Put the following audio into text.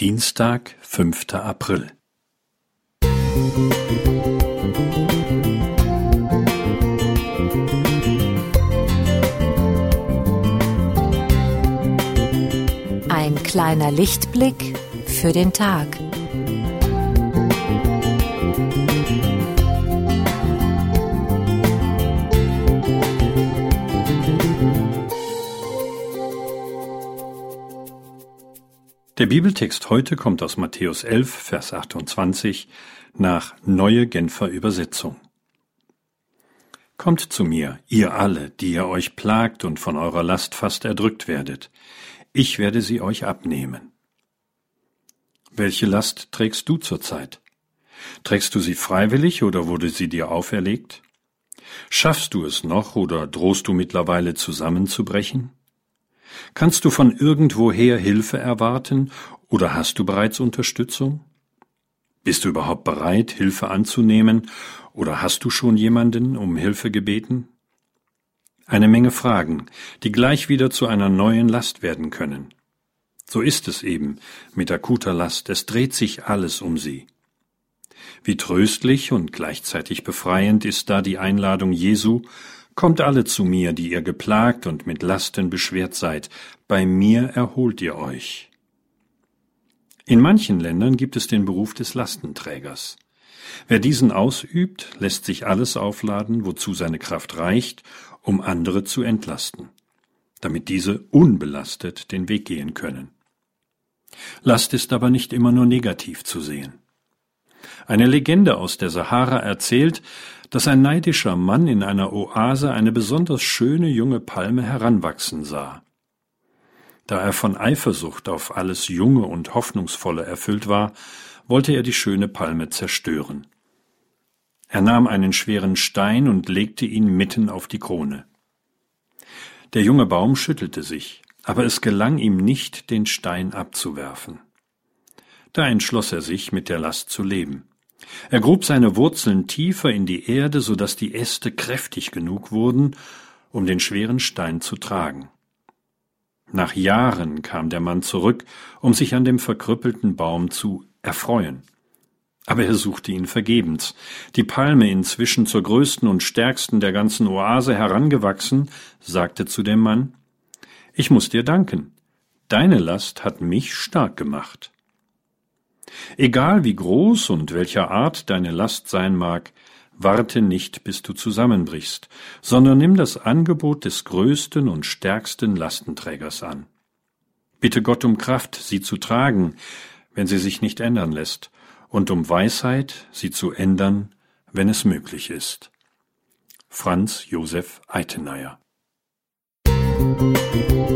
Dienstag, fünfter April. Ein kleiner Lichtblick für den Tag. Der Bibeltext heute kommt aus Matthäus 11, Vers 28 nach Neue Genfer Übersetzung. Kommt zu mir, ihr alle, die ihr euch plagt und von eurer Last fast erdrückt werdet. Ich werde sie euch abnehmen. Welche Last trägst du zurzeit? Trägst du sie freiwillig oder wurde sie dir auferlegt? Schaffst du es noch oder drohst du mittlerweile zusammenzubrechen? Kannst du von irgendwoher Hilfe erwarten oder hast du bereits Unterstützung? Bist du überhaupt bereit, Hilfe anzunehmen oder hast du schon jemanden um Hilfe gebeten? Eine Menge Fragen, die gleich wieder zu einer neuen Last werden können. So ist es eben mit akuter Last, es dreht sich alles um sie. Wie tröstlich und gleichzeitig befreiend ist da die Einladung Jesu, Kommt alle zu mir, die ihr geplagt und mit Lasten beschwert seid, bei mir erholt ihr euch. In manchen Ländern gibt es den Beruf des Lastenträgers. Wer diesen ausübt, lässt sich alles aufladen, wozu seine Kraft reicht, um andere zu entlasten, damit diese unbelastet den Weg gehen können. Last ist aber nicht immer nur negativ zu sehen. Eine Legende aus der Sahara erzählt, dass ein neidischer Mann in einer Oase eine besonders schöne junge Palme heranwachsen sah. Da er von Eifersucht auf alles Junge und Hoffnungsvolle erfüllt war, wollte er die schöne Palme zerstören. Er nahm einen schweren Stein und legte ihn mitten auf die Krone. Der junge Baum schüttelte sich, aber es gelang ihm nicht, den Stein abzuwerfen. Da entschloss er sich, mit der Last zu leben. Er grub seine Wurzeln tiefer in die Erde, so dass die Äste kräftig genug wurden, um den schweren Stein zu tragen. Nach Jahren kam der Mann zurück, um sich an dem verkrüppelten Baum zu erfreuen. Aber er suchte ihn vergebens. Die Palme, inzwischen zur größten und stärksten der ganzen Oase herangewachsen, sagte zu dem Mann Ich muss dir danken. Deine Last hat mich stark gemacht. Egal wie groß und welcher Art deine Last sein mag, warte nicht, bis du zusammenbrichst, sondern nimm das Angebot des größten und stärksten Lastenträgers an. Bitte Gott um Kraft, sie zu tragen, wenn sie sich nicht ändern lässt, und um Weisheit, sie zu ändern, wenn es möglich ist. Franz Josef Eitenayer Musik